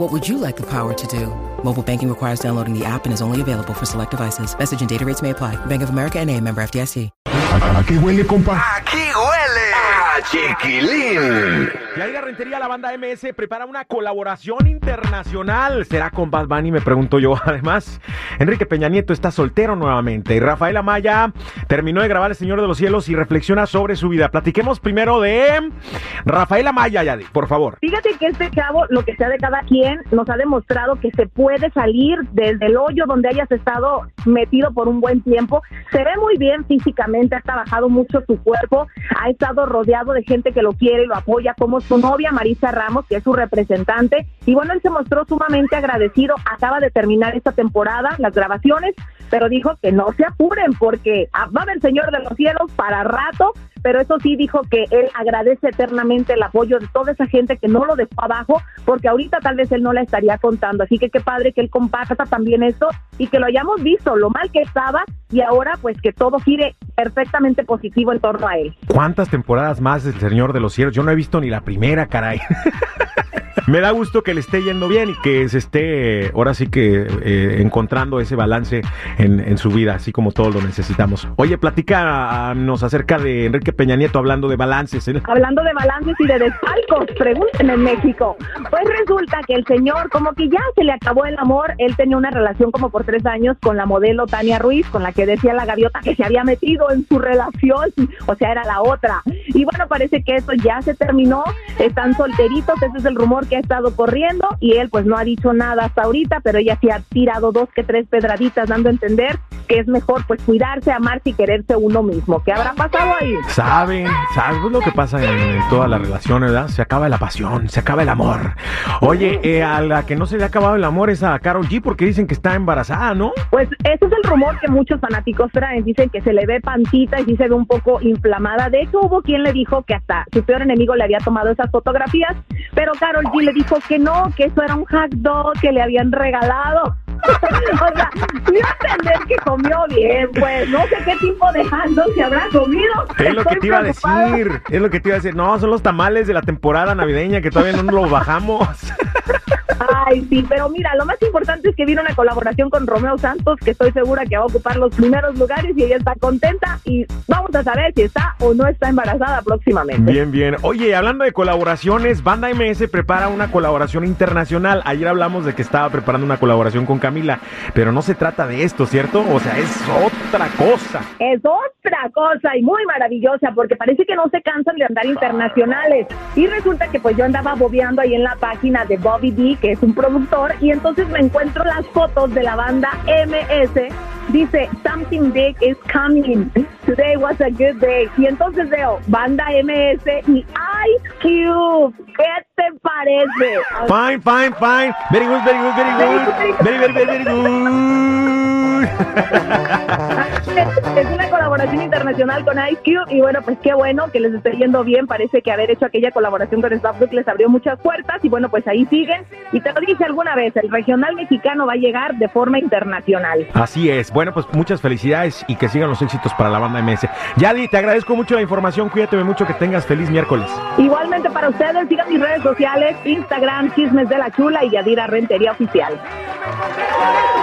What would you like the power to do? Mobile banking requires downloading the app and is only available for select devices. Message and data rates may apply. Bank of America and a member FDIC. ¿A qué huele, compa? Aquí huele a chiquilín. Y ahí Rentería, la banda MS prepara una colaboración internacional. ¿Será con Bad Bunny? Me pregunto yo. Además, Enrique Peña Nieto está soltero nuevamente. Y Rafael Amaya terminó de grabar El Señor de los Cielos y reflexiona sobre su vida. Platiquemos primero de Rafael Amaya, Yadi, por favor. Fíjate que este chavo, lo que sea de cada quien, nos ha demostrado que se puede salir desde el hoyo donde hayas estado metido por un buen tiempo. Se ve muy bien físicamente, ha trabajado mucho su cuerpo, ha estado rodeado de gente que lo quiere y lo apoya, como su novia Marisa Ramos, que es su representante. Y bueno, él se mostró sumamente agradecido. Acaba de terminar esta temporada, las grabaciones, pero dijo que no se apuren porque va a haber Señor de los Cielos para rato pero eso sí dijo que él agradece eternamente el apoyo de toda esa gente que no lo dejó abajo, porque ahorita tal vez él no la estaría contando. Así que qué padre que él comparta también esto y que lo hayamos visto, lo mal que estaba y ahora pues que todo gire perfectamente positivo en torno a él. ¿Cuántas temporadas más del Señor de los Cielos? Yo no he visto ni la primera, caray. Me da gusto que le esté yendo bien y que se esté ahora sí que eh, encontrando ese balance en, en, su vida, así como todos lo necesitamos. Oye, platícanos acerca de Enrique Peña Nieto hablando de balances. ¿eh? Hablando de balances y de desfalcos, pregunten en México. Pues resulta que el señor, como que ya se le acabó el amor, él tenía una relación como por tres años con la modelo Tania Ruiz, con la que decía la gaviota que se había metido en su relación, o sea, era la otra. Y bueno, parece que eso ya se terminó, están solteritos, ese es el rumor que ha estado corriendo. Y él pues no ha dicho nada hasta ahorita, pero ella sí ha tirado dos que tres pedraditas dando a entender que es mejor pues cuidarse, amarse y quererse uno mismo. ¿Qué habrá pasado ahí? Saben, ¿sabes lo que pasa en, todas las relaciones, verdad? Se acaba la pasión, se acaba el amor. Oye, eh, a la que no se le ha acabado el amor es a Carol G porque dicen que está embarazada, ¿no? Pues ese es el rumor que muchos fanáticos traen. Dicen que se le ve pancita y sí se ve un poco inflamada. De hecho, hubo quien le dijo que hasta su peor enemigo le había tomado esas fotografías, pero Carol G le dijo que no, que eso era un hack dog que le habían regalado. o sea, dio a entender que comió bien, pues. No sé qué tipo de hot se habrá comido. Es lo que te iba a decir. Es lo que te iba a decir. No, son los tamales de la temporada navideña que todavía no los bajamos. Ay, sí, pero mira, lo más importante es que viene una colaboración con Romeo Santos, que estoy segura que va a ocupar los primeros lugares y ella está contenta y vamos a saber si está o no está embarazada próximamente. Bien, bien. Oye, hablando de colaboraciones, Banda MS prepara una colaboración internacional. Ayer hablamos de que estaba preparando una colaboración con Camila, pero no se trata de esto, ¿cierto? O sea, es otra cosa. Es otra cosa y muy maravillosa porque parece que no se cansan de andar internacionales. Y resulta que pues yo andaba bobeando ahí en la página de Bobby D, que es un productor, y entonces me encuentro las fotos de la banda MS. Dice, something big is coming. Today was a good day. Y entonces veo banda MS y Ice Cube. ¿Qué te parece? Fine, fine, fine. Very good, very good, very good. Very, very, very, very good. es una colaboración internacional con Ice Cube y bueno, pues qué bueno que les esté yendo bien. Parece que haber hecho aquella colaboración con Snapchat les abrió muchas puertas y bueno, pues ahí siguen. Y te lo dije alguna vez, el regional mexicano va a llegar de forma internacional. Así es. Bueno, pues muchas felicidades y que sigan los éxitos para la banda MS. Yadi, te agradezco mucho la información. Cuídate mucho, que tengas feliz miércoles. Igualmente para ustedes, sigan mis redes sociales, Instagram, Chismes de la Chula y Yadira Rentería Oficial. ¿Qué te